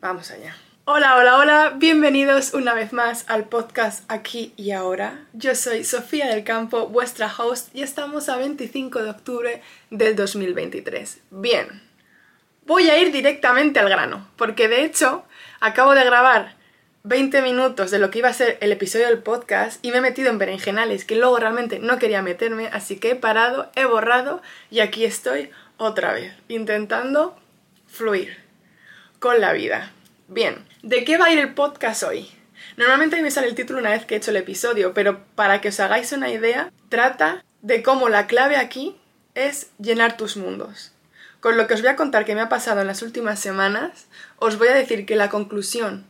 Vamos allá. Hola, hola, hola, bienvenidos una vez más al podcast Aquí y Ahora. Yo soy Sofía del Campo, vuestra host, y estamos a 25 de octubre del 2023. Bien, voy a ir directamente al grano, porque de hecho acabo de grabar 20 minutos de lo que iba a ser el episodio del podcast y me he metido en berenjenales que luego realmente no quería meterme, así que he parado, he borrado y aquí estoy otra vez, intentando fluir con la vida. Bien, ¿de qué va a ir el podcast hoy? Normalmente me sale el título una vez que he hecho el episodio, pero para que os hagáis una idea, trata de cómo la clave aquí es llenar tus mundos. Con lo que os voy a contar que me ha pasado en las últimas semanas, os voy a decir que la conclusión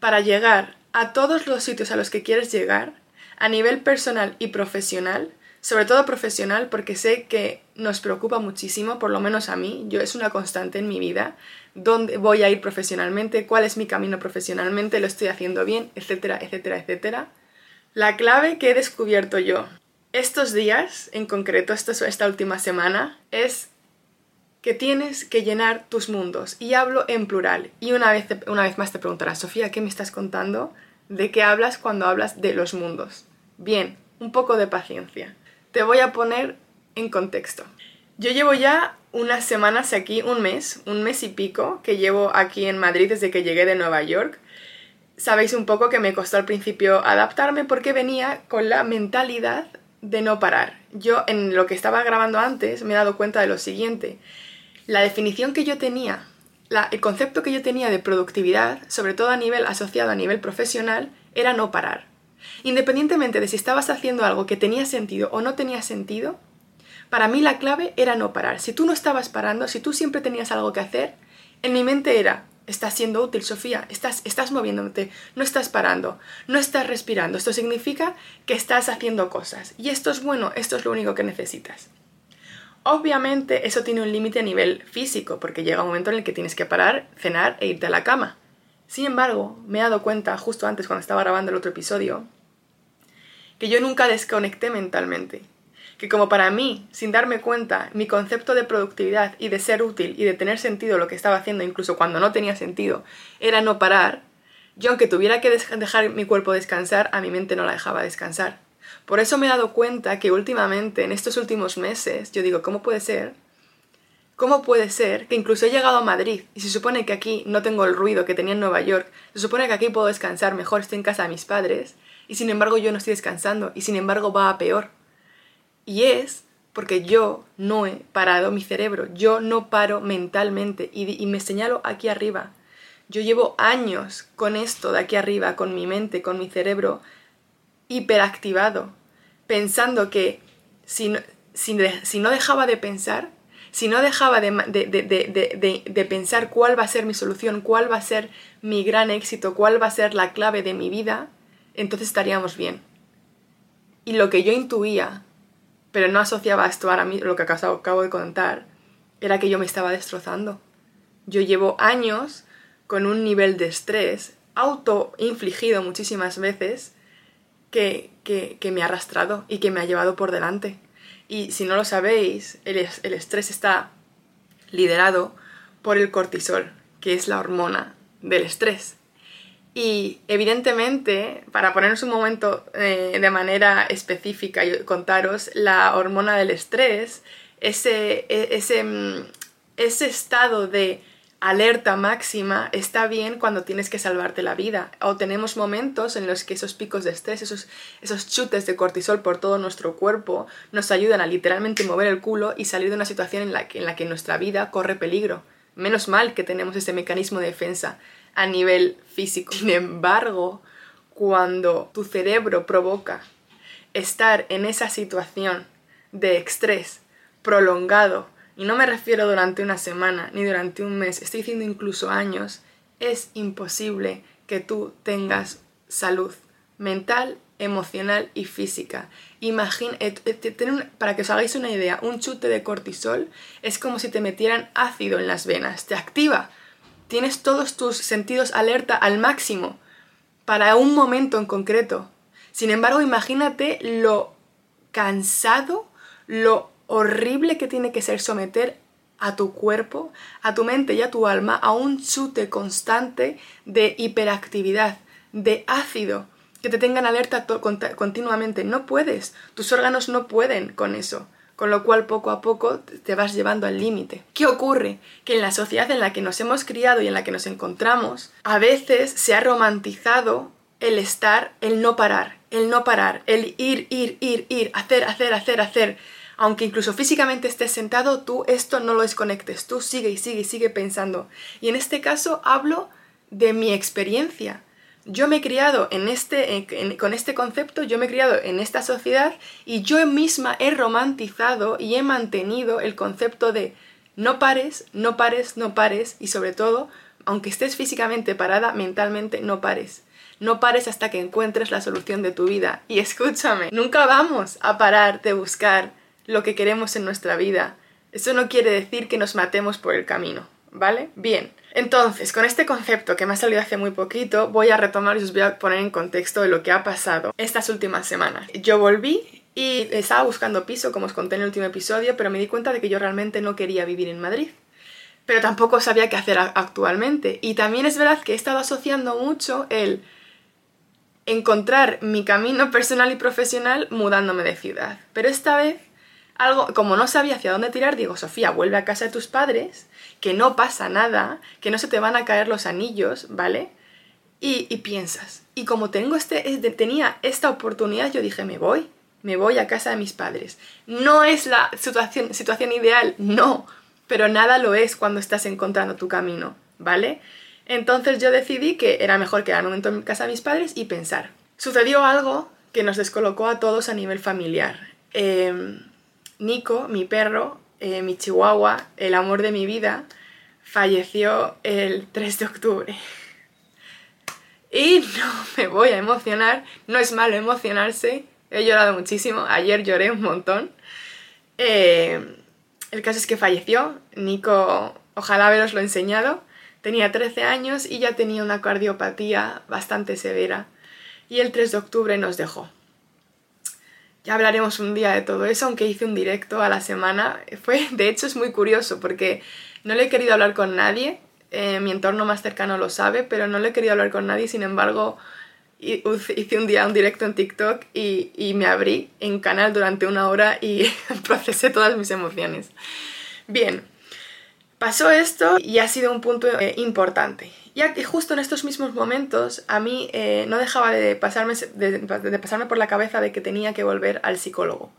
para llegar a todos los sitios a los que quieres llegar, a nivel personal y profesional, sobre todo profesional porque sé que nos preocupa muchísimo, por lo menos a mí, yo es una constante en mi vida, dónde voy a ir profesionalmente, cuál es mi camino profesionalmente, lo estoy haciendo bien, etcétera, etcétera, etcétera. La clave que he descubierto yo estos días, en concreto esta última semana, es que tienes que llenar tus mundos. Y hablo en plural. Y una vez, una vez más te preguntarás, Sofía, ¿qué me estás contando? ¿De qué hablas cuando hablas de los mundos? Bien, un poco de paciencia. Te voy a poner en contexto. Yo llevo ya unas semanas aquí, un mes, un mes y pico, que llevo aquí en Madrid desde que llegué de Nueva York. Sabéis un poco que me costó al principio adaptarme porque venía con la mentalidad de no parar. Yo en lo que estaba grabando antes me he dado cuenta de lo siguiente. La definición que yo tenía, el concepto que yo tenía de productividad, sobre todo a nivel asociado a nivel profesional, era no parar. Independientemente de si estabas haciendo algo que tenía sentido o no tenía sentido, para mí la clave era no parar. Si tú no estabas parando, si tú siempre tenías algo que hacer, en mi mente era, estás siendo útil, Sofía, estás, estás moviéndote, no estás parando, no estás respirando. Esto significa que estás haciendo cosas. Y esto es bueno, esto es lo único que necesitas. Obviamente eso tiene un límite a nivel físico, porque llega un momento en el que tienes que parar, cenar e irte a la cama. Sin embargo, me he dado cuenta justo antes cuando estaba grabando el otro episodio, que yo nunca desconecté mentalmente. Que como para mí, sin darme cuenta, mi concepto de productividad y de ser útil y de tener sentido lo que estaba haciendo, incluso cuando no tenía sentido, era no parar, yo aunque tuviera que dejar mi cuerpo descansar, a mi mente no la dejaba descansar. Por eso me he dado cuenta que últimamente, en estos últimos meses, yo digo, ¿cómo puede ser ¿Cómo puede ser que incluso he llegado a Madrid y se supone que aquí no tengo el ruido que tenía en Nueva York, se supone que aquí puedo descansar mejor, estoy en casa de mis padres, y sin embargo yo no estoy descansando, y sin embargo va a peor? Y es porque yo no he parado mi cerebro, yo no paro mentalmente, y, me señalo aquí arriba. Yo llevo años con esto de aquí arriba, con mi mente, con mi cerebro hiperactivado, pensando que si si no dejaba de pensar, si no dejaba de, pensar cuál va a ser mi solución, cuál va a ser mi gran éxito, cuál va a ser la clave de mi vida, entonces estaríamos bien. Y lo que yo intuía, pero no asociaba esto a mí, lo que acabo de contar, era que yo me estaba destrozando. Yo llevo años con un nivel de estrés autoinfligido muchísimas veces que, que me ha arrastrado y que me ha llevado por delante. Y si no lo sabéis, el, estrés está liderado por el cortisol, que es la hormona del estrés. Y evidentemente, para ponernos un momento eh, de manera específica y contaros, la hormona del estrés, ese, e, ese, mm, ese estado de alerta máxima está bien cuando tienes que salvarte la vida. O tenemos momentos en los que esos picos de estrés, esos, esos chutes de cortisol por todo nuestro cuerpo, nos ayudan a literalmente mover el culo y salir de una situación en la que, en la que nuestra vida corre peligro. Menos mal que tenemos ese mecanismo de defensa a nivel físico. Sin embargo, cuando tu cerebro provoca estar en esa situación de estrés prolongado, y no me refiero durante una semana ni durante un mes, estoy diciendo incluso años, es imposible que tú tengas salud mental, emocional y física. Imagina, eh, eh, para que os hagáis una idea, un chute de cortisol es como si te metieran ácido en las venas, te activa, tienes todos tus sentidos alerta al máximo para un momento en concreto. Sin embargo, imagínate lo cansado, lo horrible que tiene que ser someter a tu cuerpo, a tu mente y a tu alma a un chute constante de hiperactividad, de ácido, que te tengan alerta continuamente. No puedes, tus órganos no pueden con eso con lo cual poco a poco te vas llevando al límite. ¿Qué ocurre? Que en la sociedad en la que nos hemos criado y en la que nos encontramos, a veces se ha romantizado el estar, el no parar, el no parar, el ir, ir, ir, ir, hacer, hacer, hacer, hacer. Aunque incluso físicamente estés sentado, tú esto no lo desconectes, tú sigue y sigue y sigue pensando. Y en este caso hablo de mi experiencia. Yo me he criado en este, con este concepto, yo me he criado en esta sociedad y yo misma he romantizado y he mantenido el concepto de no pares, no pares, no pares y sobre todo, aunque estés físicamente parada, mentalmente no pares. No pares hasta que encuentres la solución de tu vida. Y escúchame, nunca vamos a parar de buscar lo que queremos en nuestra vida. Eso no quiere decir que nos matemos por el camino, ¿vale? Bien. Entonces, con este concepto que me ha salido hace muy poquito, voy a retomar y os voy a poner en contexto de lo que ha pasado estas últimas semanas. Yo volví y estaba buscando piso, como os conté en el último episodio, pero me di cuenta de que yo realmente no quería vivir en Madrid pero tampoco sabía qué hacer actualmente. Y también es verdad que he estado asociando mucho el encontrar mi camino personal y profesional mudándome de ciudad. Pero esta vez, algo, como no sabía hacia dónde tirar, digo, Sofía, vuelve a casa de tus padres, que no pasa nada, que no se te van a caer los anillos, ¿vale? Y, piensas. Y como tengo este, tenía esta oportunidad, yo dije, me voy, me voy a casa de mis padres. No es la situación, situación ideal, no, pero nada lo es cuando estás encontrando tu camino, ¿vale? Entonces yo decidí que era mejor quedar un momento en casa de mis padres y pensar. Sucedió algo que nos descolocó a todos a nivel familiar. Em, Nico, mi perro, eh, mi chihuahua, el amor de mi vida, falleció el 3 de octubre. Y no me voy a emocionar, no es malo emocionarse, he llorado muchísimo, ayer lloré un montón. Em, el caso es que falleció, Nico, ojalá haberoslo enseñado. Tenía 13 años y ya tenía una cardiopatía bastante severa y el 3 de octubre nos dejó. Ya hablaremos un día de todo eso, aunque hice un directo a la semana. Fue, de hecho, es muy curioso porque no le he querido hablar con nadie. Eh, mi entorno más cercano lo sabe, pero no le he querido hablar con nadie. Sin embargo, hice un día un directo en TikTok y, y me abrí en canal durante una hora y procesé todas mis emociones. Bien, Pasó esto y ha sido un punto eh, importante, ya que justo en estos mismos momentos a mí eh, no dejaba de pasarme, de, pasarme por la cabeza de que tenía que volver al psicólogo,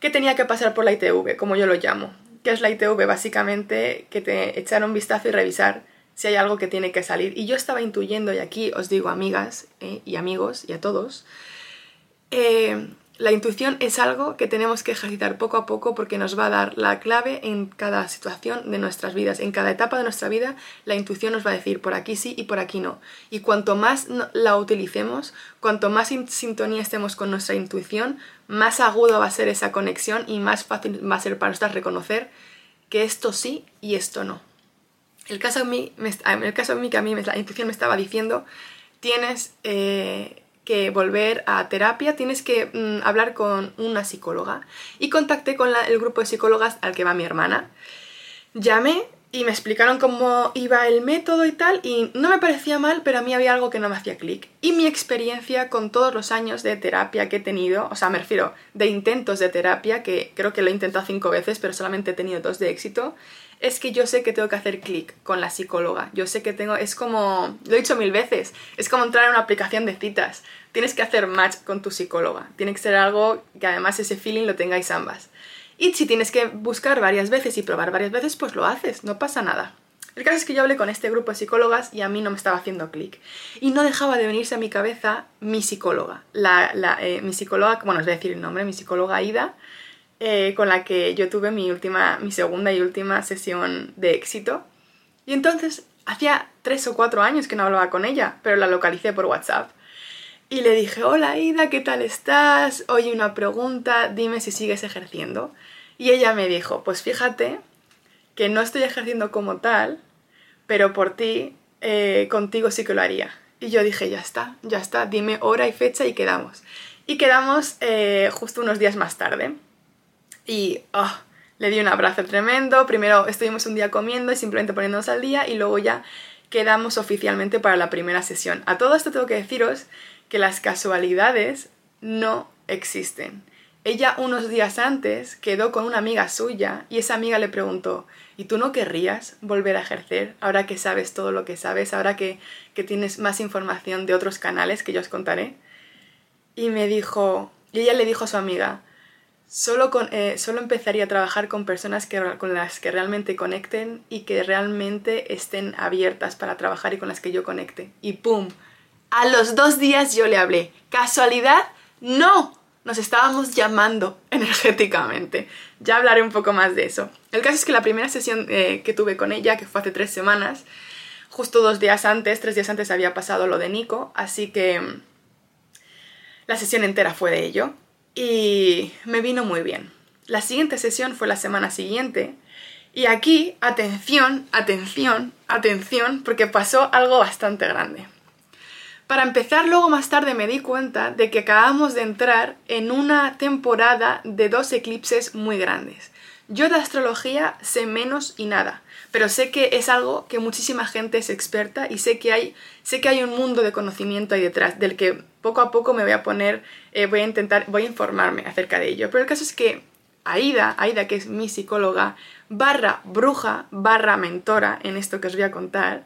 que tenía que pasar por la ITV, como yo lo llamo. que es la ITV? Básicamente que te echar un vistazo y revisar si hay algo que tiene que salir. Y yo estaba intuyendo, y aquí os digo amigas eh, y amigos y a todos, la intuición es algo que tenemos que ejercitar poco a poco porque nos va a dar la clave en cada situación de nuestras vidas. En cada etapa de nuestra vida, la intuición nos va a decir por aquí sí y por aquí no. Y cuanto más la utilicemos, cuanto más en sintonía estemos con nuestra intuición, más agudo va a ser esa conexión y más fácil va a ser para nosotros reconocer que esto sí y esto no. El caso en mí, el caso mí que a mí la intuición me estaba diciendo, tienes eh, que volver a terapia, tienes que mm, hablar con una psicóloga. Y contacté con el grupo de psicólogas al que va mi hermana. Llamé y me explicaron cómo iba el método y tal, y no me parecía mal, pero a mí había algo que no me hacía clic. Y mi experiencia con todos los años de terapia que he tenido, o sea, me refiero de intentos de terapia, que creo que lo he intentado cinco veces, pero solamente he tenido dos de éxito, es que yo sé que tengo que hacer clic con la psicóloga. Yo sé que tengo, es como, lo he dicho mil veces, es como entrar en una aplicación de citas. Tienes que hacer match con tu psicóloga. Tiene que ser algo que además ese feeling lo tengáis ambas. Y si tienes que buscar varias veces y probar varias veces, pues lo haces, no pasa nada. El caso es que yo hablé con este grupo de psicólogas y a mí no me estaba haciendo clic. Y no dejaba de venirse a mi cabeza mi psicóloga. La, eh, mi psicóloga, bueno, os voy a decir el nombre, mi psicóloga Aida, eh, con la que yo tuve mi, última, mi segunda y última sesión de éxito. Y entonces hacía tres o cuatro años que no hablaba con ella, pero la localicé por WhatsApp. Y le dije, hola Ida, ¿qué tal estás? Oye, una pregunta, dime si sigues ejerciendo. Y ella me dijo, pues fíjate que no estoy ejerciendo como tal, pero por ti, eh, contigo sí que lo haría. Y yo dije, ya está, ya está, dime hora y fecha y quedamos. Y quedamos eh, justo unos días más tarde. Y oh, le di un abrazo tremendo, primero estuvimos un día comiendo y simplemente poniéndonos al día y luego ya quedamos oficialmente para la primera sesión. A todo esto tengo que deciros que las casualidades no existen. Ella unos días antes quedó con una amiga suya y esa amiga le preguntó, ¿y tú no querrías volver a ejercer ahora que sabes todo lo que sabes, ahora que, que tienes más información de otros canales que yo os contaré? Y me dijo, y ella le dijo a su amiga, solo, eh, solo empezaría a trabajar con personas que, con las que realmente conecten y que realmente estén abiertas para trabajar y con las que yo conecte. Y ¡pum! A los dos días yo le hablé. ¿Casualidad? No, nos estábamos llamando energéticamente. Ya hablaré un poco más de eso. El caso es que la primera sesión eh, que tuve con ella, que fue hace tres semanas, justo dos días antes, tres días antes había pasado lo de Nico, así que mm, la sesión entera fue de ello y me vino muy bien. La siguiente sesión fue la semana siguiente y aquí, atención, atención, atención, porque pasó algo bastante grande. Para empezar, luego más tarde me di cuenta de que acabamos de entrar en una temporada de dos eclipses muy grandes. Yo de astrología sé menos y nada, pero sé que es algo que muchísima gente es experta y sé que hay, sé que hay un mundo de conocimiento ahí detrás, del que poco a poco me voy a poner, eh, voy a intentar, voy a informarme acerca de ello. Pero el caso es que Aida, Aida que es mi psicóloga, barra bruja, barra mentora en esto que os voy a contar,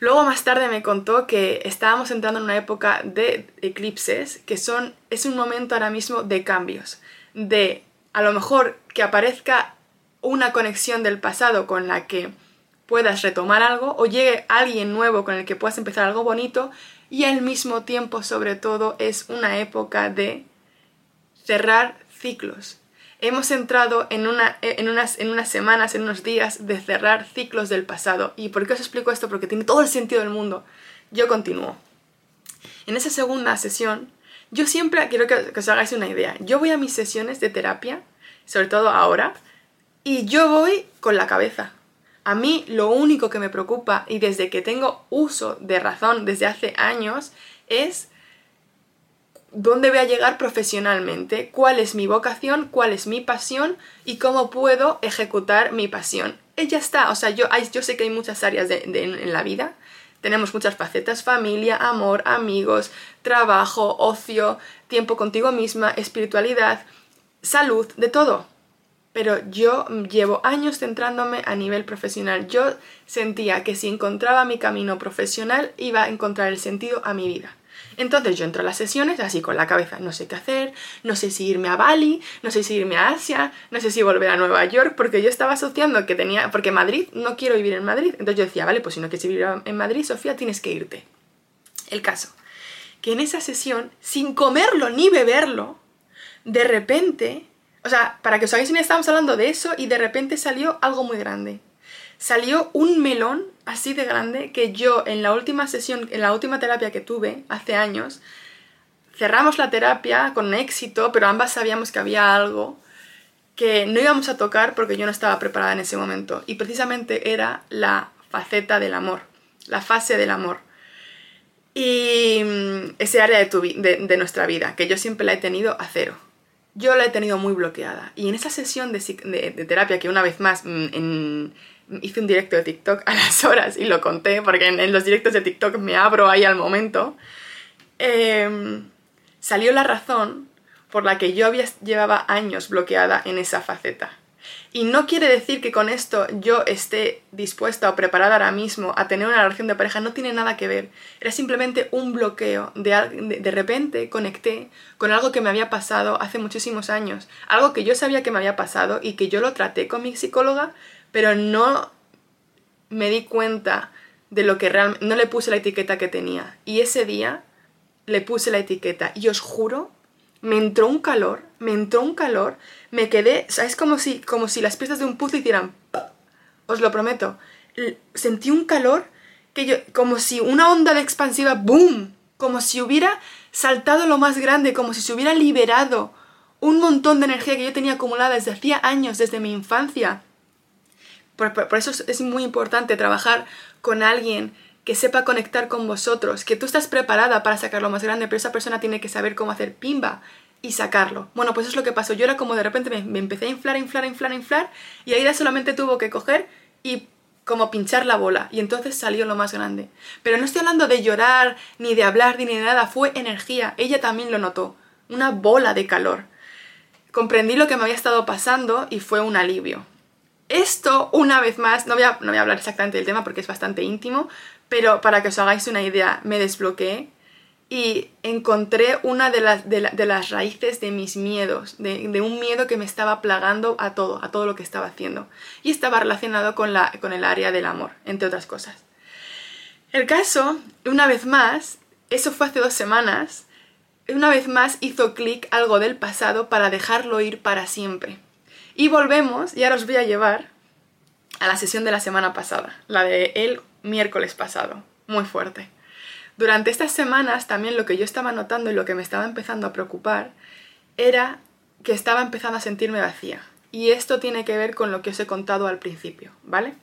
Luego más tarde me contó que estábamos entrando en una época de eclipses, que son, es un momento ahora mismo de cambios, de a lo mejor que aparezca una conexión del pasado con la que puedas retomar algo o llegue alguien nuevo con el que puedas empezar algo bonito y al mismo tiempo sobre todo es una época de cerrar ciclos, hemos entrado en, una, en, unas, en unas semanas, en unos días de cerrar ciclos del pasado. ¿Y por qué os explico esto? Porque tiene todo el sentido del mundo. Yo continúo. En esa segunda sesión, yo siempre quiero que, que os hagáis una idea. Yo voy a mis sesiones de terapia, sobre todo ahora, y yo voy con la cabeza. A mí lo único que me preocupa, y desde que tengo uso de razón desde hace años, es dónde voy a llegar profesionalmente, cuál es mi vocación, cuál es mi pasión y cómo puedo ejecutar mi pasión. Ella está, o sea, yo, yo sé que hay muchas áreas en la vida, tenemos muchas facetas, familia, amor, amigos, trabajo, ocio, tiempo contigo misma, espiritualidad, salud, de todo. Pero yo llevo años centrándome a nivel profesional. Yo sentía que si encontraba mi camino profesional iba a encontrar el sentido a mi vida. Entonces yo entro a las sesiones así con la cabeza, no sé qué hacer, no sé si irme a Bali, no sé si irme a Asia, no sé si volver a Nueva York, porque yo estaba asociando que tenía, porque Madrid, no quiero vivir en Madrid. Entonces yo decía, vale, pues si no quieres vivir en Madrid, Sofía, tienes que irte. El caso, que en esa sesión, sin comerlo ni beberlo, de repente, o sea, para que os hagáis una estábamos hablando de eso y de repente salió algo muy grande salió un melón así de grande que yo en la última sesión, en la última terapia que tuve hace años, cerramos la terapia con éxito, pero ambas sabíamos que había algo que no íbamos a tocar porque yo no estaba preparada en ese momento. Y precisamente era la faceta del amor, la fase del amor. Y mm, ese área de, de, nuestra vida, que yo siempre la he tenido a cero. Yo la he tenido muy bloqueada. Y en esa sesión de, terapia, que una vez más mm, en, hice un directo de TikTok a las horas y lo conté, porque en, los directos de TikTok me abro ahí al momento, em, salió la razón por la que yo había, llevaba años bloqueada en esa faceta. Y no quiere decir que con esto yo esté dispuesta o preparada ahora mismo a tener una relación de pareja, no tiene nada que ver. Era simplemente un bloqueo. De, de, repente conecté con algo que me había pasado hace muchísimos años. Algo que yo sabía que me había pasado y que yo lo traté con mi psicóloga, pero no me di cuenta de lo que realmente, no le puse la etiqueta que tenía. Y ese día le puse la etiqueta y os juro, me entró un calor, me entró un calor, me quedé, o es como si, como si las piezas de un puzzle hicieran, os lo prometo, sentí un calor que yo, como si una onda de expansiva, ¡boom! Como si hubiera saltado lo más grande, como si se hubiera liberado un montón de energía que yo tenía acumulada desde hacía años, desde mi infancia. Por, eso es muy importante trabajar con alguien que sepa conectar con vosotros, que tú estás preparada para sacar lo más grande, pero esa persona tiene que saber cómo hacer pimba, y sacarlo. Bueno, pues eso es lo que pasó. Yo era como de repente me, empecé a inflar, inflar, inflar, inflar y Aida solamente tuvo que coger y como pinchar la bola y entonces salió lo más grande. Pero no estoy hablando de llorar, ni de hablar, ni de nada, fue energía. Ella también lo notó, una bola de calor. Comprendí lo que me había estado pasando y fue un alivio. Esto, una vez más, no voy a, no voy a hablar exactamente del tema porque es bastante íntimo, pero para que os hagáis una idea, me desbloqueé y encontré una de las, de, las raíces de mis miedos, de, un miedo que me estaba plagando a todo, a todo lo que estaba haciendo. Y estaba relacionado con, la, con el área del amor, entre otras cosas. El caso, una vez más, eso fue hace dos semanas, una vez más hizo clic algo del pasado para dejarlo ir para siempre. Y volvemos, y ahora os voy a llevar a la sesión de la semana pasada, la de el miércoles pasado, muy fuerte. Durante estas semanas también lo que yo estaba notando y lo que me estaba empezando a preocupar era que estaba empezando a sentirme vacía. Y esto tiene que ver con lo que os he contado al principio, ¿vale?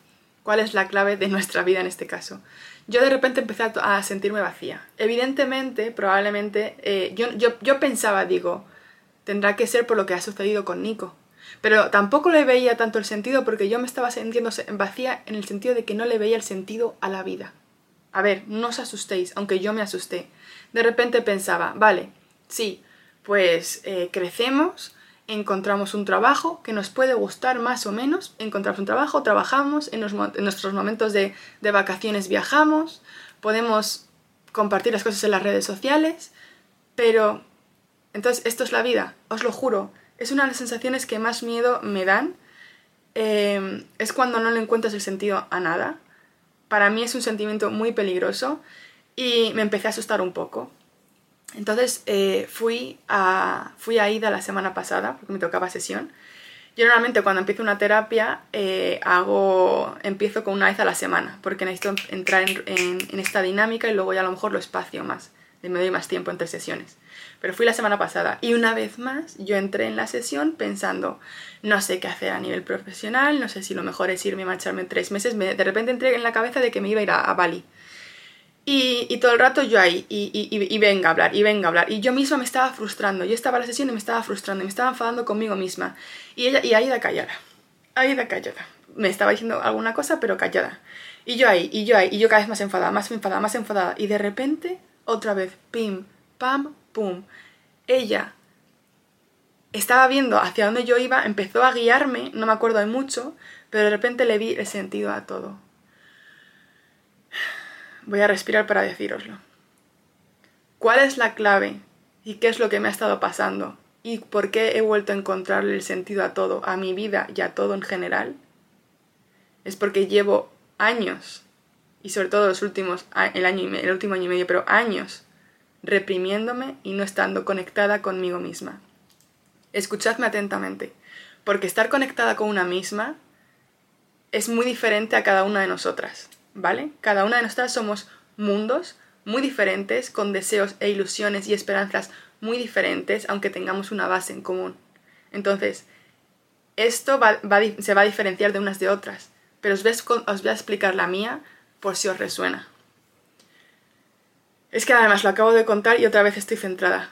¿Cuál es la clave de nuestra vida en este caso? Yo de repente empecé a, sentirme vacía. Evidentemente, probablemente, eh, yo, yo, yo pensaba, digo, tendrá que ser por lo que ha sucedido con Nico. Pero tampoco le veía tanto el sentido porque yo me estaba sintiendo vacía en el sentido de que no le veía el sentido a la vida. A ver, no os asustéis, aunque yo me asusté. De repente pensaba, vale, sí, pues eh, crecemos, encontramos un trabajo que nos puede gustar más o menos, encontramos un trabajo, trabajamos, en, nuestros momentos de, de, vacaciones viajamos, podemos compartir las cosas en las redes sociales, pero entonces esto es la vida, os lo juro, es una de las sensaciones que más miedo me dan, eh, es cuando no le encuentras el sentido a nada para mí es un sentimiento muy peligroso y me empecé a asustar un poco. Entonces eh, fui, a, fui a Ida la semana pasada, porque me tocaba sesión. Yo normalmente cuando empiezo una terapia eh, hago, empiezo con una vez a la semana, porque necesito entrar en, en, esta dinámica y luego ya a lo mejor lo espacio más, me doy más tiempo entre sesiones. Pero fui la semana pasada y una vez más yo entré en la sesión pensando, no sé qué hacer a nivel profesional, no sé si lo mejor es irme y marcharme tres meses. de repente entré en la cabeza de que me iba a ir a, Bali. Y, todo el rato yo ahí, y, y, venga a hablar, y venga a hablar. Y yo misma me estaba frustrando. Yo estaba en la sesión y me estaba frustrando, me estaba enfadando conmigo misma. Y ella, y Aida callada. Aida callada. Me estaba diciendo alguna cosa, pero callada. Y yo ahí, y yo ahí, y yo cada vez más enfadada, más enfadada, más enfadada. Y de repente, otra vez, pim, pam, pum. Ella estaba viendo hacia dónde yo iba, empezó a guiarme, no me acuerdo de mucho, pero de repente le vi el sentido a todo. Voy a respirar para decíroslo. ¿Cuál es la clave y qué es lo que me ha estado pasando y por qué he vuelto a encontrarle el sentido a todo, a mi vida y a todo en general? Es porque llevo años y sobre todo los últimos el año el último año y medio, pero años reprimiéndome y no estando conectada conmigo misma. Escuchadme atentamente, porque estar conectada con una misma es muy diferente a cada una de nosotras, ¿vale? Cada una de nosotras somos mundos muy diferentes, con deseos e ilusiones y esperanzas muy diferentes, aunque tengamos una base en común. Entonces, esto se va a diferenciar de unas de otras, pero os voy a explicar la mía por si os resuena. Es que además lo acabo de contar y otra vez estoy centrada.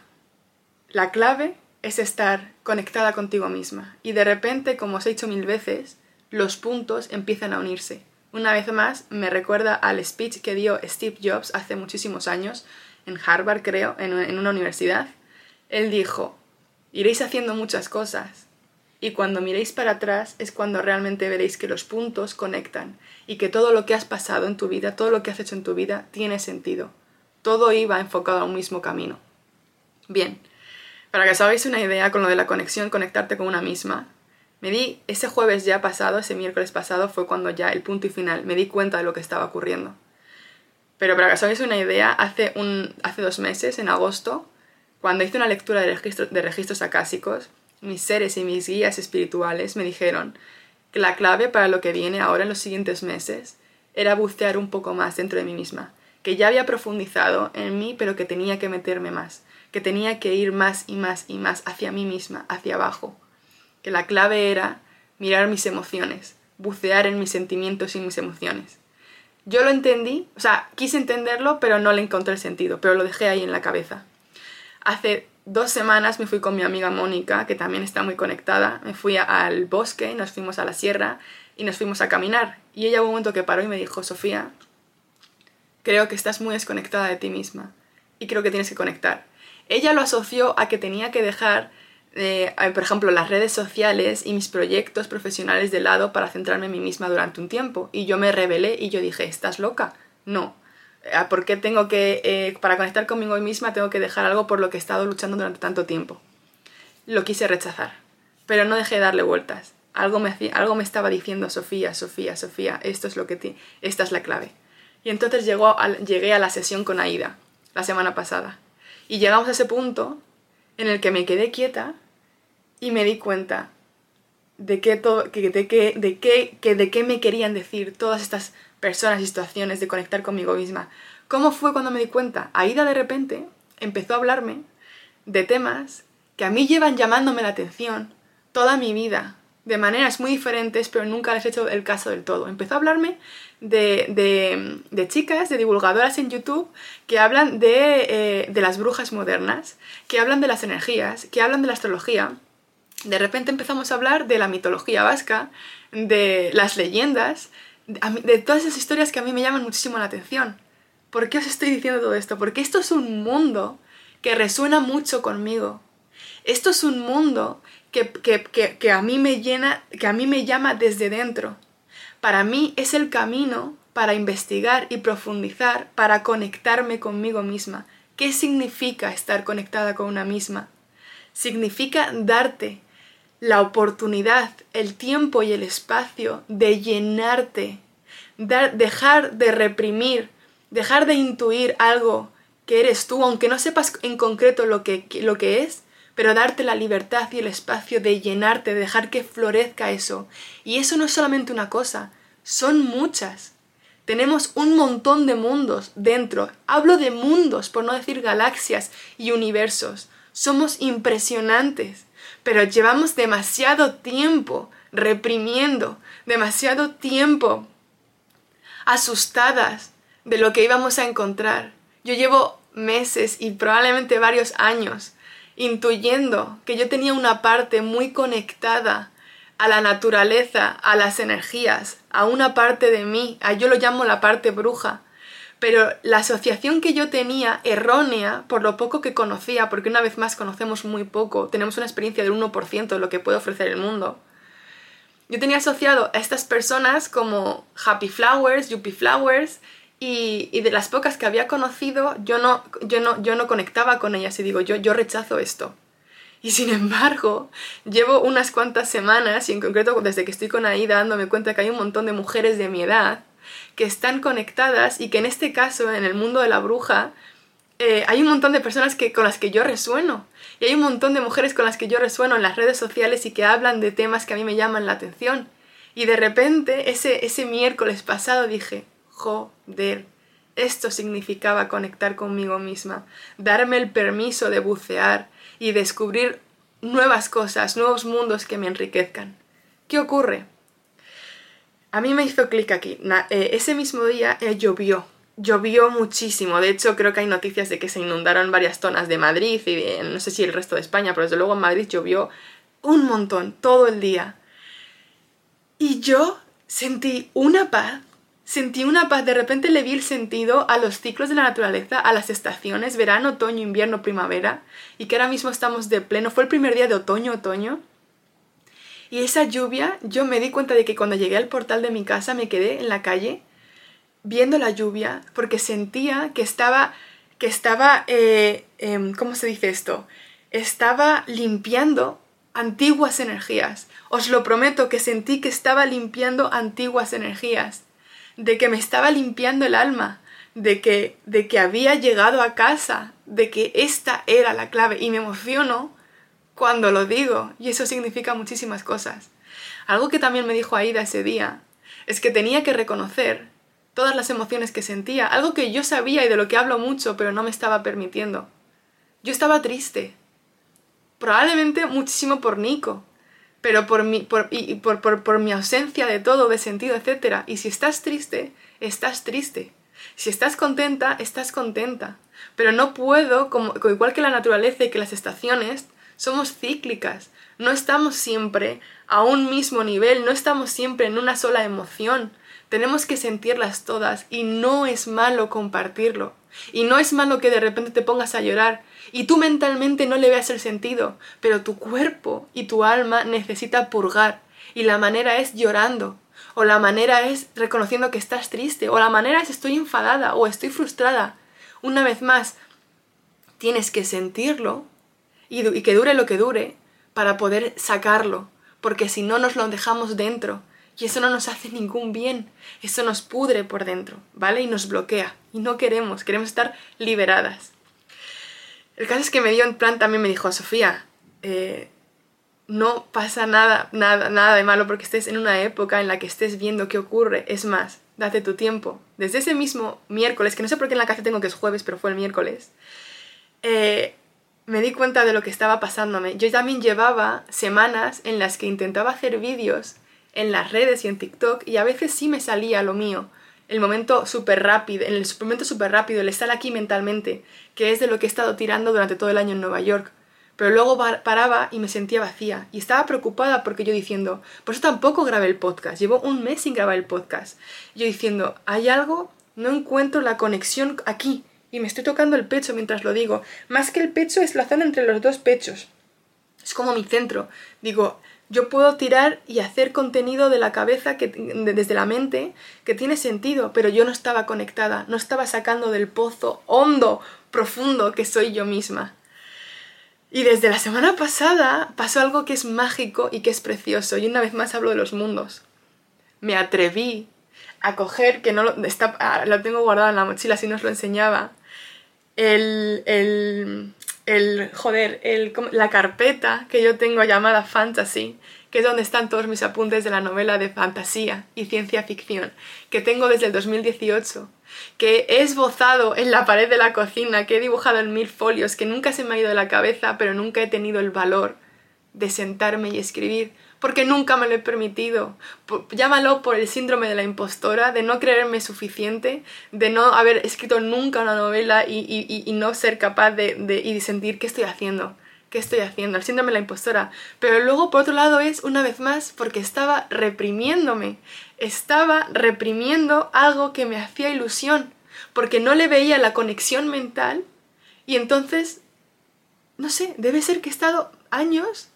La clave es estar conectada contigo misma y de repente, como os he dicho mil veces, los puntos empiezan a unirse. Una vez más, me recuerda al speech que dio Steve Jobs hace muchísimos años, en Harvard creo, en una universidad. Él dijo, iréis haciendo muchas cosas, y cuando miréis para atrás es cuando realmente veréis que los puntos conectan y que todo lo que has pasado en tu vida, todo lo que has hecho en tu vida, tiene sentido todo iba enfocado a un mismo camino. Bien, para que os hagáis una idea con lo de la conexión, conectarte con una misma, me di, ese jueves ya pasado, ese miércoles pasado, fue cuando ya el punto y final, me di cuenta de lo que estaba ocurriendo. Pero para que os hagáis una idea, hace, un, hace dos meses, en agosto, cuando hice una lectura de, de registros acásicos, mis seres y mis guías espirituales me dijeron que la clave para lo que viene ahora en los siguientes meses era bucear un poco más dentro de mí misma que ya había profundizado en mí, pero que tenía que meterme más, que tenía que ir más y más y más hacia mí misma, hacia abajo, que la clave era mirar mis emociones, bucear en mis sentimientos y mis emociones. Yo lo entendí, o sea, quise entenderlo, pero no le encontré el sentido, pero lo dejé ahí en la cabeza. Hace dos semanas me fui con mi amiga Mónica, que también está muy conectada. Me fui al bosque, nos fuimos a la sierra y nos fuimos a caminar. Y ella hubo un momento que paró y me dijo, Sofía, creo que estás muy desconectada de ti misma y creo que tienes que conectar. Ella lo asoció a que tenía que dejar, eh, por ejemplo, las redes sociales y mis proyectos profesionales de lado para centrarme en mí misma durante un tiempo. Y yo me rebelé y yo dije, ¿estás loca? No. Eh, ¿Por qué tengo que, eh, para conectar conmigo misma, tengo que dejar algo por lo que he estado luchando durante tanto tiempo? Lo quise rechazar, pero no dejé de darle vueltas. Algo me, algo me estaba diciendo, Sofía, Sofía, Sofía, esto es lo que esta es la clave. Y entonces llegó llegué a la sesión con Aida, la semana pasada. Y llegamos a ese punto en el que me quedé quieta y me di cuenta de qué, todo, de qué, de que de qué me querían decir todas estas personas y situaciones de conectar conmigo misma. ¿Cómo fue cuando me di cuenta? Aida de repente empezó a hablarme de temas que a mí llevan llamándome la atención toda mi vida, de maneras muy diferentes, pero nunca les he hecho el caso del todo. Empezó a hablarme de, de, chicas, de divulgadoras en YouTube, que hablan de, eh, de las brujas modernas, que hablan de las energías, que hablan de la astrología. De repente empezamos a hablar de la mitología vasca, de las leyendas, de todas esas historias que a mí me llaman muchísimo la atención. ¿Por qué os estoy diciendo todo esto? Porque esto es un mundo que resuena mucho conmigo. Esto es un mundo que, que, a mí me llena, que a mí me llama desde dentro. Para mí es el camino para investigar y profundizar, para conectarme conmigo misma. ¿Qué significa estar conectada con una misma? Significa darte la oportunidad, el tiempo y el espacio de llenarte, dejar de reprimir, dejar de intuir algo que eres tú, aunque no sepas en concreto lo que, lo que es, pero darte la libertad y el espacio de llenarte, de dejar que florezca eso. Y eso no es solamente una cosa, son muchas. Tenemos un montón de mundos dentro. Hablo de mundos, por no decir galaxias y universos. Somos impresionantes, pero llevamos demasiado tiempo reprimiendo, demasiado tiempo asustadas de lo que íbamos a encontrar. Yo llevo meses y probablemente varios años intuyendo que yo tenía una parte muy conectada a la naturaleza, a las energías, a una parte de mí, a yo lo llamo la parte bruja, pero la asociación que yo tenía errónea por lo poco que conocía, porque una vez más conocemos muy poco, tenemos una experiencia del 1% de lo que puede ofrecer el mundo. Yo tenía asociado a estas personas como Happy Flowers, Yuppie Flowers, y, de las pocas que había conocido, yo no, yo no, yo no conectaba con ellas y digo, yo, yo rechazo esto. Y sin embargo, llevo unas cuantas semanas, y en concreto desde que estoy con Aida, dándome cuenta que hay un montón de mujeres de mi edad que están conectadas y que en este caso, en el mundo de la bruja, eh, hay un montón de personas que, con las que yo resueno. Y hay un montón de mujeres con las que yo resueno en las redes sociales y que hablan de temas que a mí me llaman la atención. Y de repente, ese, ese miércoles pasado dije, joder, esto significaba conectar conmigo misma, darme el permiso de bucear y descubrir nuevas cosas, nuevos mundos que me enriquezcan. ¿Qué ocurre? A mí me hizo clic aquí. Eh, ese mismo día eh, llovió. Llovió muchísimo. De hecho, creo que hay noticias de que se inundaron varias zonas de Madrid y no sé si el resto de España, pero desde luego en Madrid llovió un montón, todo el día. Y yo sentí una paz Sentí una paz, de repente le vi el sentido a los ciclos de la naturaleza, a las estaciones, verano, otoño, invierno, primavera, y que ahora mismo estamos de pleno, fue el primer día de otoño, otoño. Y esa lluvia, yo me di cuenta de que cuando llegué al portal de mi casa me quedé en la calle viendo la lluvia porque sentía que estaba, que estaba, eh, em, ¿cómo se dice esto? Estaba limpiando antiguas energías. Os lo prometo que sentí que estaba limpiando antiguas energías de que me estaba limpiando el alma, de que, de que había llegado a casa, de que esta era la clave y me emociono cuando lo digo y eso significa muchísimas cosas. Algo que también me dijo Aida ese día es que tenía que reconocer todas las emociones que sentía, algo que yo sabía y de lo que hablo mucho pero no me estaba permitiendo. Yo estaba triste, probablemente muchísimo por Nico, pero por mi, por, y por, por, por mi ausencia de todo, de sentido, etc. Y si estás triste, estás triste. Si estás contenta, estás contenta. Pero no puedo, como, igual que la naturaleza y que las estaciones, somos cíclicas. No estamos siempre a un mismo nivel, no estamos siempre en una sola emoción. Tenemos que sentirlas todas y no es malo compartirlo. Y no es malo que de repente te pongas a llorar y tú mentalmente no le veas el sentido, pero tu cuerpo y tu alma necesita purgar y la manera es llorando, o la manera es reconociendo que estás triste, o la manera es estoy enfadada o estoy frustrada. Una vez más, tienes que sentirlo y, y que dure lo que dure para poder sacarlo, porque si no nos lo dejamos dentro y eso no nos hace ningún bien, eso nos pudre por dentro, ¿vale? Y nos bloquea y no queremos, queremos estar liberadas. El caso es que me dio en plan, también me dijo, Sofía, eh, no pasa nada, nada, nada de malo porque estés en una época en la que estés viendo qué ocurre. Es más, date tu tiempo. Desde ese mismo miércoles, que no sé por qué en la casa tengo que es jueves, pero fue el miércoles, eh, me di cuenta de lo que estaba pasándome. Yo también llevaba semanas en las que intentaba hacer vídeos en las redes y en TikTok y a veces sí me salía lo mío. El momento súper rápido, en el momento súper rápido, el estar aquí mentalmente, que es de lo que he estado tirando durante todo el año en Nueva York pero luego paraba y me sentía vacía y estaba preocupada porque yo diciendo, por eso tampoco grabé el podcast, llevo un mes sin grabar el podcast. Yo diciendo, hay algo, no encuentro la conexión aquí y me estoy tocando el pecho mientras lo digo. Más que el pecho es la zona entre los dos pechos. Es como mi centro. Digo, yo puedo tirar y hacer contenido de la cabeza, que, desde la mente, que tiene sentido, pero yo no estaba conectada, no estaba sacando del pozo hondo, profundo que soy yo misma. Y desde la semana pasada pasó algo que es mágico y que es precioso. Y una vez más hablo de los mundos. Me atreví a coger, que no lo, está, ah, lo tengo guardado en la mochila si no os lo enseñaba, el, el, el joder, el, la carpeta que yo tengo llamada Fantasy, que es donde están todos mis apuntes de la novela de fantasía y ciencia ficción, que tengo desde el 2018 que he esbozado en la pared de la cocina, que he dibujado en mil folios, que nunca se me ha ido de la cabeza, pero nunca he tenido el valor de sentarme y escribir, porque nunca me lo he permitido. Llámalo por el síndrome de la impostora, de no creerme suficiente, de no haber escrito nunca una novela y, no ser capaz de, de sentir qué estoy haciendo. ¿Qué estoy haciendo? El síndrome de la impostora. Pero luego, por otro lado, es una vez más porque estaba reprimiéndome estaba reprimiendo algo que me hacía ilusión, porque no le veía la conexión mental y entonces, no sé, debe ser que he estado años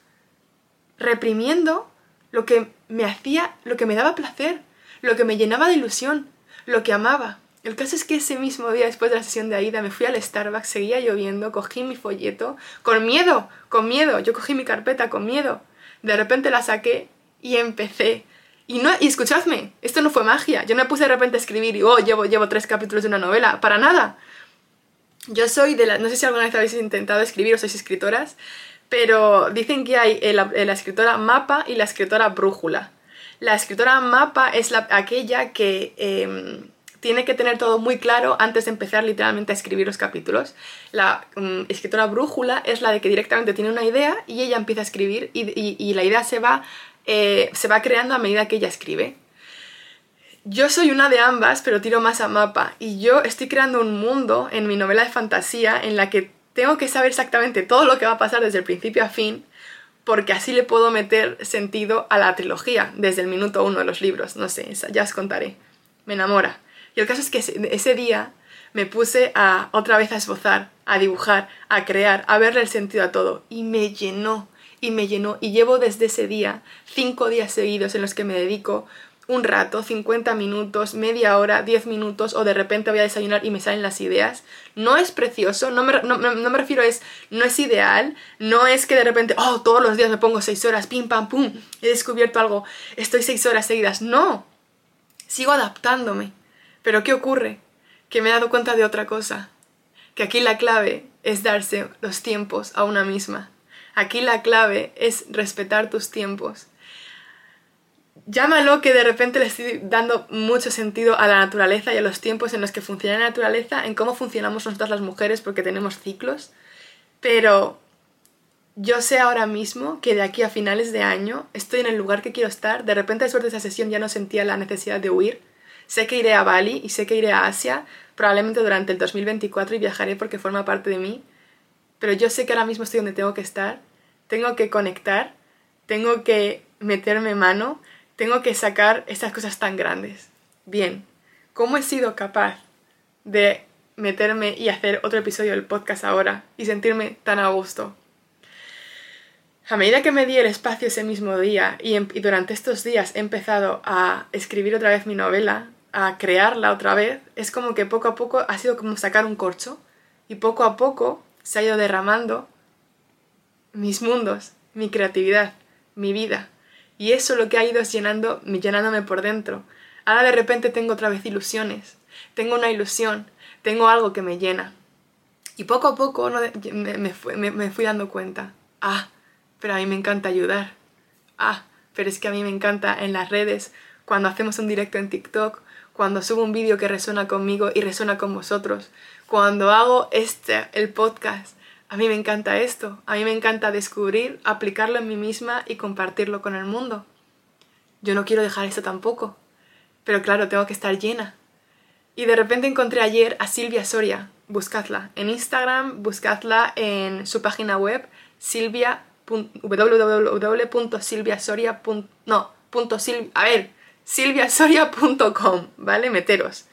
reprimiendo lo que me hacía, lo que me daba placer, lo que me llenaba de ilusión, lo que amaba. El caso es que ese mismo día, después de la sesión de Aida, me fui al Starbucks, seguía lloviendo, cogí mi folleto, con miedo, con miedo, yo cogí mi carpeta con miedo. De repente la saqué y empecé y, no, y escuchadme, esto no fue magia. Yo no me puse de repente a escribir y, oh, llevo, llevo tres capítulos de una novela. Para nada. Yo soy de la... No sé si alguna vez habéis intentado escribir o sois escritoras, pero dicen que hay la, escritora mapa y la escritora brújula. La escritora mapa es la, aquella que em, tiene que tener todo muy claro antes de empezar literalmente a escribir los capítulos. La mm, escritora brújula es la de que directamente tiene una idea y ella empieza a escribir y la idea se va eh, se va creando a medida que ella escribe. Yo soy una de ambas, pero tiro más a mapa. Y yo estoy creando un mundo en mi novela de fantasía en la que tengo que saber exactamente todo lo que va a pasar desde el principio a fin, porque así le puedo meter sentido a la trilogía desde el minuto uno de los libros. No sé, ya os contaré. Me enamora. Y el caso es que ese día me puse a otra vez a esbozar, a dibujar, a crear, a verle el sentido a todo. Y me llenó y me llenó y llevo desde ese día cinco días seguidos en los que me dedico un rato, 50 minutos, media hora, 10 minutos o de repente voy a desayunar y me salen las ideas. No es precioso, no me, no, me refiero es, no es ideal, no es que de repente, oh, todos los días me pongo 6 horas, pim, pam, pum, he descubierto algo, estoy 6 horas seguidas. No, sigo adaptándome. Pero ¿qué ocurre? Que me he dado cuenta de otra cosa, que aquí la clave es darse los tiempos a una misma Aquí la clave es respetar tus tiempos. Llámalo que de repente le estoy dando mucho sentido a la naturaleza y a los tiempos en los que funciona la naturaleza, en cómo funcionamos nosotras las mujeres porque tenemos ciclos, pero yo sé ahora mismo que de aquí a finales de año estoy en el lugar que quiero estar. De repente después de esa sesión ya no sentía la necesidad de huir, Sé que iré a Bali y sé que iré a Asia, probablemente durante el 2024 y viajaré porque forma parte de mí, pero yo sé que ahora mismo estoy donde tengo que estar, tengo que conectar, tengo que meterme mano, tengo que sacar estas cosas tan grandes. Bien, ¿cómo he sido capaz de meterme y hacer otro episodio del podcast ahora y sentirme tan a gusto? A medida que me di el espacio ese mismo día y, em, y, durante estos días he empezado a escribir otra vez mi novela, a crearla otra vez, es como que poco a poco ha sido como sacar un corcho y poco a poco se ha ido derramando mis mundos, mi creatividad, mi vida. Y eso lo que ha ido es llenando, llenándome por dentro. Ahora de repente tengo otra vez ilusiones, tengo una ilusión, tengo algo que me llena. Y poco a poco me, me, fui, me fui dando cuenta, ah, pero a mí me encanta ayudar. Ah, pero es que a mí me encanta en las redes, cuando hacemos un directo en TikTok, cuando subo un vídeo que resuena conmigo y resuena con vosotros, cuando hago este, el podcast. A mí me encanta esto, a mí me encanta descubrir, aplicarlo en mí misma y compartirlo con el mundo. Yo no quiero dejar esto tampoco, pero claro, tengo que estar llena. Y de repente encontré ayer a Silvia Soria, buscadla en Instagram, buscadla en su página web, silvia www.silviasoria.no, no, a ver, silviasoria.com, ¿vale? Meteros.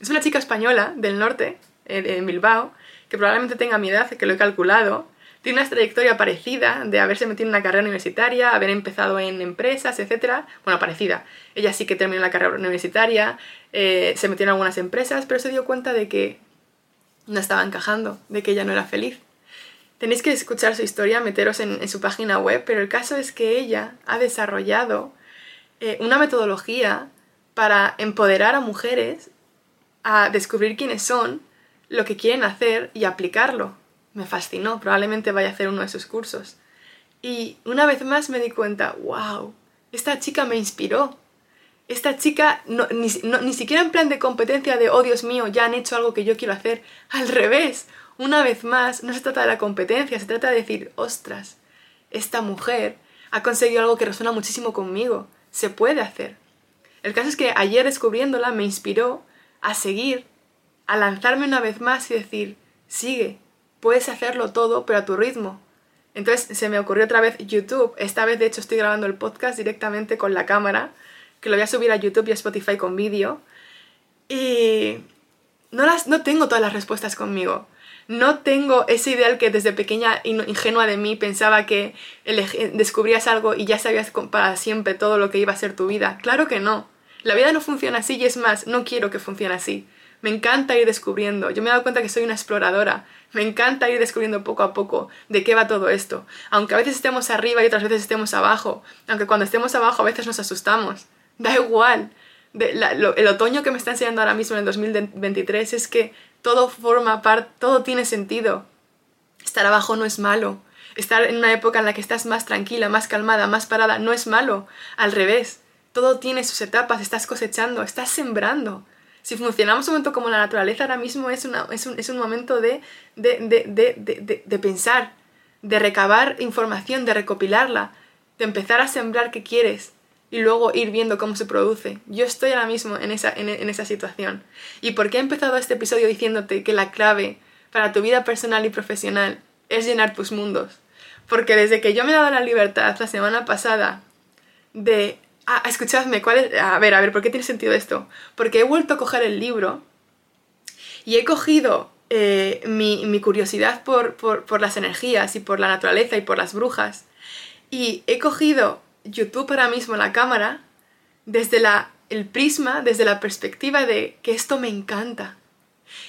Es una chica española del norte, en Bilbao, que probablemente tenga mi edad, que lo he calculado. Tiene una trayectoria parecida de haberse metido en una carrera universitaria, haber empezado en empresas, etc. Bueno, parecida. Ella sí que terminó la carrera universitaria, eh, se metió en algunas empresas, pero se dio cuenta de que no estaba encajando, de que ella no era feliz. Tenéis que escuchar su historia, meteros en, su página web, pero el caso es que ella ha desarrollado eh, una metodología para empoderar a mujeres a descubrir quiénes son, lo que quieren hacer y aplicarlo. Me fascinó, probablemente vaya a hacer uno de sus cursos. Y una vez más me di cuenta, wow, esta chica me inspiró. Esta chica, ni, ni siquiera en plan de competencia de, oh Dios mío, ya han hecho algo que yo quiero hacer. Al revés, una vez más, no se trata de la competencia, se trata de decir, ostras, esta mujer ha conseguido algo que resuena muchísimo conmigo, se puede hacer. El caso es que ayer descubriéndola me inspiró a seguir, a lanzarme una vez más y decir, sigue, puedes hacerlo todo, pero a tu ritmo. Entonces se me ocurrió otra vez YouTube, esta vez de hecho estoy grabando el podcast directamente con la cámara, que lo voy a subir a YouTube y a Spotify con vídeo, y no, las, no tengo todas las respuestas conmigo no tengo ese ideal que desde pequeña ingenua de mí pensaba que descubrías algo y ya sabías para siempre todo lo que iba a ser tu vida. Claro que no. La vida no funciona así y es más, no quiero que funcione así. Me encanta ir descubriendo. Yo me he dado cuenta que soy una exploradora. Me encanta ir descubriendo poco a poco de qué va todo esto. Aunque a veces estemos arriba y otras veces estemos abajo. Aunque cuando estemos abajo a veces nos asustamos. Da igual. el otoño que me está enseñando ahora mismo en el 2023 es que todo forma parte, todo tiene sentido. Estar abajo no es malo. Estar en una época en la que estás más tranquila, más calmada, más parada, no es malo. Al revés, todo tiene sus etapas, estás cosechando, estás sembrando. Si funcionamos un momento como la naturaleza, ahora mismo es, es, un, momento de, de, pensar, de recabar información, de recopilarla, de empezar a sembrar qué quieres, y luego ir viendo cómo se produce. Yo estoy ahora mismo en esa, en, esa situación. ¿Y por qué he empezado este episodio diciéndote que la clave para tu vida personal y profesional es llenar tus mundos? Porque desde que yo me he dado la libertad la semana pasada de... Ah, escuchadme, ¿cuál es? A ver, a ver, ¿por qué tiene sentido esto? Porque he vuelto a coger el libro y he cogido eh, mi, mi, curiosidad por, por, por las energías y por la naturaleza y por las brujas y he cogido YouTube ahora mismo la cámara desde la, el prisma, desde la perspectiva de que esto me encanta.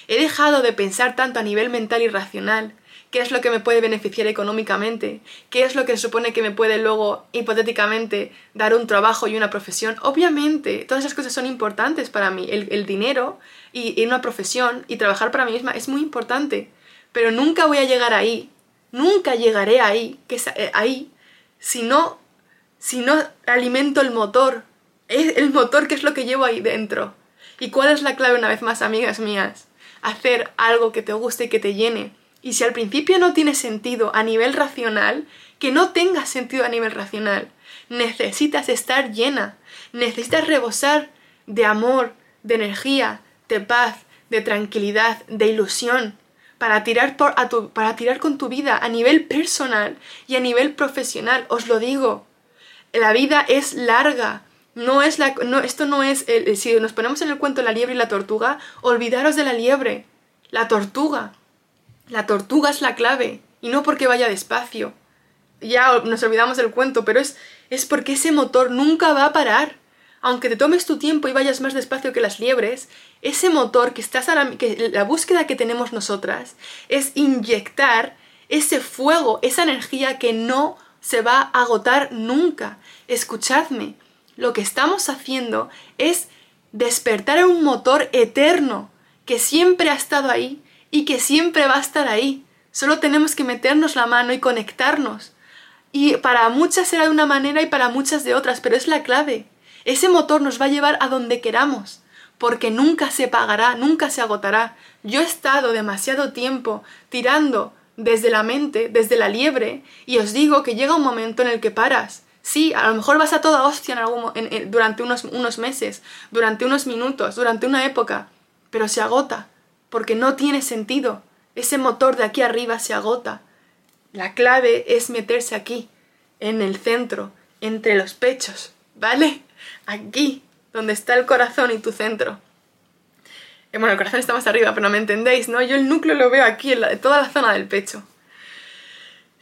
He dejado de pensar tanto a nivel mental y racional, qué es lo que me puede beneficiar económicamente, qué es lo que supone que me puede luego, hipotéticamente, dar un trabajo y una profesión. Obviamente, todas esas cosas son importantes para mí. El, dinero y, y, una profesión y trabajar para mí misma es muy importante. Pero nunca voy a llegar ahí, nunca llegaré ahí, que es, eh, ahí, si no si no alimento el motor? Es el motor que es lo que llevo ahí dentro. ¿Y cuál es la clave una vez más, amigas mías? Hacer algo que te guste y que te llene. Y si al principio no tiene sentido a nivel racional, que no tenga sentido a nivel racional. Necesitas estar llena, necesitas rebosar de amor, de energía, de paz, de tranquilidad, de ilusión, para tirar, por, a tu, para tirar con tu vida a nivel personal y a nivel profesional. Os lo digo, la vida es larga. No es la, no, esto no es, el, si nos ponemos en el cuento la liebre y la tortuga, olvidaros de la liebre, la tortuga. La tortuga es la clave, y no porque vaya despacio. Ya nos olvidamos del cuento, pero es, es porque ese motor nunca va a parar aunque te tomes tu tiempo y vayas más despacio que las liebres, ese motor que estás a que la búsqueda que tenemos nosotras es inyectar ese fuego, esa energía que no se va a agotar nunca. Escuchadme, lo que estamos haciendo es despertar un motor eterno que siempre ha estado ahí y que siempre va a estar ahí. Solo tenemos que meternos la mano y conectarnos. Y para muchas será de una manera y para muchas de otras, pero es la clave. Ese motor nos va a llevar a donde queramos, porque nunca se pagará, nunca se agotará. Yo he estado demasiado tiempo tirando desde la mente, desde la liebre, y os digo que llega un momento en el que paras. Sí, a lo mejor vas a toda hostia en algún, durante unos, unos meses, durante unos minutos, durante una época, pero se agota, porque no tiene sentido. Ese motor de aquí arriba se agota. La clave es meterse aquí, en el centro, entre los pechos, ¿vale? aquí, donde está el corazón y tu centro. Eh, bueno, el corazón está más arriba, pero no me entendéis, ¿no? Yo el núcleo lo veo aquí, en toda la zona del pecho.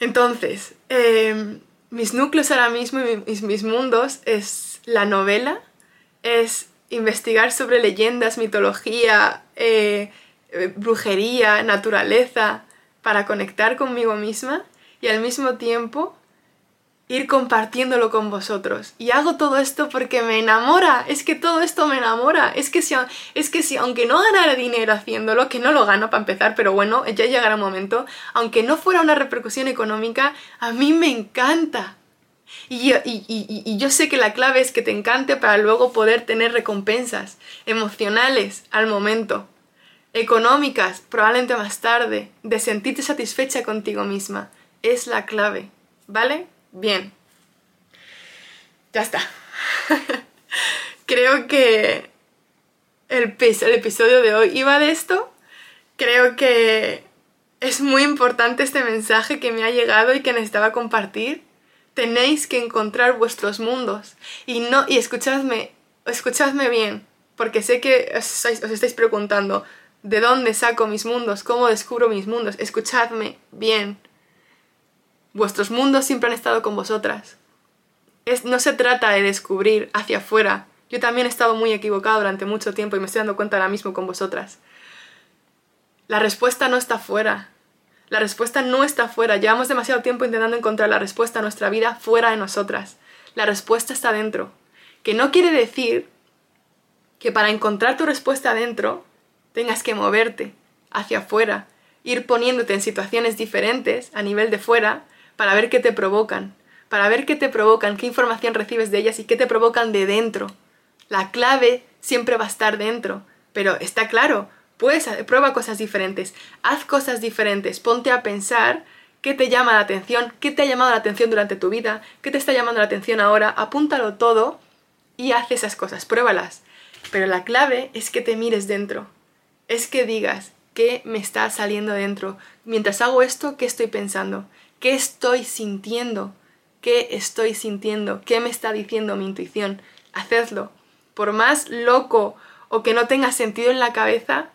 Entonces, em, mis núcleos ahora mismo y mis, mundos es la novela, es investigar sobre leyendas, mitología, eh, brujería, naturaleza, para conectar conmigo misma y al mismo tiempo ir compartiéndolo con vosotros. Y hago todo esto porque me enamora, es que todo esto me enamora, es que si, es que si aunque no ganara dinero haciéndolo, que no lo gano para empezar, pero bueno, ya llegará un momento, aunque no fuera una repercusión económica, a mí me encanta. Y, y, y, yo sé que la clave es que te encante para luego poder tener recompensas emocionales al momento, económicas probablemente más tarde, de sentirte satisfecha contigo misma. Es la clave, ¿vale? Bien. Ya está. Creo que el, el episodio de hoy iba de esto. Creo que es muy importante este mensaje que me ha llegado y que necesitaba compartir. Tenéis que encontrar vuestros mundos. Y no, y escuchadme, escuchadme bien, porque sé que os, os estáis preguntando, ¿de dónde saco mis mundos? ¿Cómo descubro mis mundos? Escuchadme bien. Vuestros mundos siempre han estado con vosotras. No se trata de descubrir hacia afuera. Yo también he estado muy equivocado durante mucho tiempo y me estoy dando cuenta ahora mismo con vosotras. La respuesta no está fuera. La respuesta no está fuera. Llevamos demasiado tiempo intentando encontrar la respuesta a nuestra vida fuera de nosotras. La respuesta está dentro. Que no quiere decir que para encontrar tu respuesta adentro tengas que moverte hacia afuera, ir poniéndote en situaciones diferentes a nivel de fuera para ver qué te provocan, para ver qué te provocan, qué información recibes de ellas y qué te provocan de dentro. La clave siempre va a estar dentro, pero está claro, puedes prueba cosas diferentes, haz cosas diferentes, ponte a pensar qué te llama la atención, qué te ha llamado la atención durante tu vida, qué te está llamando la atención ahora, apúntalo todo y haz esas cosas, pruébalas. Pero la clave es que te mires dentro, es que digas qué me está saliendo dentro. Mientras hago esto, ¿qué estoy pensando? ¿Qué estoy sintiendo? ¿Qué estoy sintiendo? ¿Qué me está diciendo mi intuición? Hacedlo. Por más loco o que no tenga sentido en la cabeza,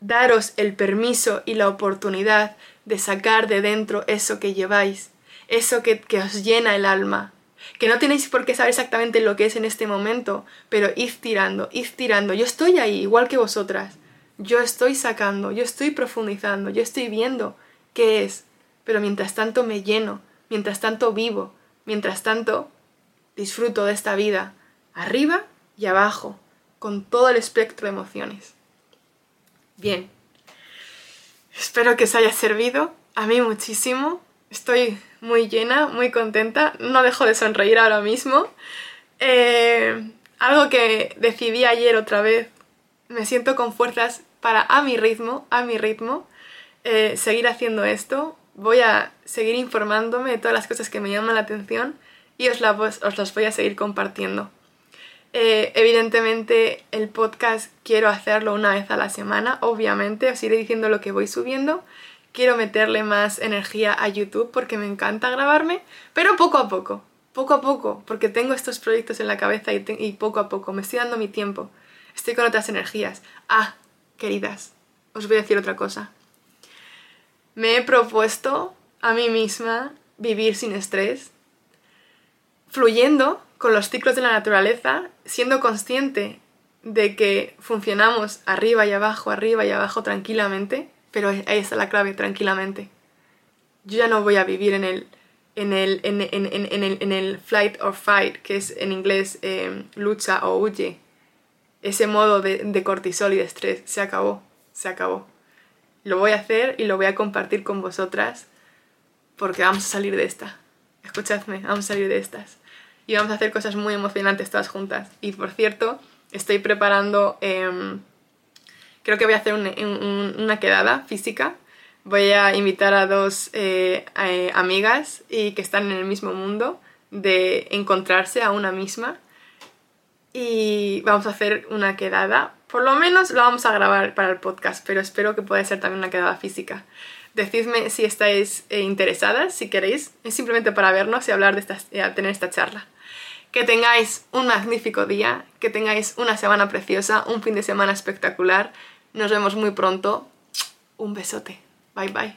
daros el permiso y la oportunidad de sacar de dentro eso que lleváis, eso que, que, os llena el alma. Que no tenéis por qué saber exactamente lo que es en este momento, pero id tirando, id tirando. Yo estoy ahí, igual que vosotras. Yo estoy sacando, yo estoy profundizando, yo estoy viendo qué es pero mientras tanto me lleno, mientras tanto vivo, mientras tanto disfruto de esta vida, arriba y abajo, con todo el espectro de emociones. Bien, espero que os haya servido, a mí muchísimo, estoy muy llena, muy contenta, no dejo de sonreír ahora mismo. Eh, algo que decidí ayer otra vez, me siento con fuerzas para a mi ritmo, a mi ritmo, eh, seguir haciendo esto, voy a seguir informándome de todas las cosas que me llaman la atención y os, os las voy a seguir compartiendo. Eh, evidentemente el podcast quiero hacerlo una vez a la semana, obviamente, os iré diciendo lo que voy subiendo. Quiero meterle más energía a YouTube porque me encanta grabarme, pero poco a poco, poco a poco, porque tengo estos proyectos en la cabeza y, poco a poco, me estoy dando mi tiempo, estoy con otras energías. Ah, queridas, os voy a decir otra cosa. Me he propuesto a mí misma vivir sin estrés, fluyendo con los ciclos de la naturaleza, siendo consciente de que funcionamos arriba y abajo, arriba y abajo tranquilamente, pero ahí está la clave, tranquilamente. Yo ya no voy a vivir en el, en el, en, el, en el flight or fight, que es en inglés em, lucha o huye. Ese modo de, de cortisol y de estrés se acabó, se acabó. Lo voy a hacer y lo voy a compartir con vosotras porque vamos a salir de esta. Escuchadme, vamos a salir de estas. Y vamos a hacer cosas muy emocionantes todas juntas. Y por cierto, estoy preparando, em, creo que voy a hacer una quedada física. Voy a invitar a dos eh, eh, amigas y que están en el mismo mundo de encontrarse a una misma. Y vamos a hacer una quedada. Por lo menos la vamos a grabar para el podcast, pero espero que pueda ser también una quedada física. Decidme si estáis eh, interesadas, si queréis. Es simplemente para vernos y hablar de esta, eh, tener esta charla. Que tengáis un magnífico día, que tengáis una semana preciosa, un fin de semana espectacular. Nos vemos muy pronto. Un besote. Bye bye.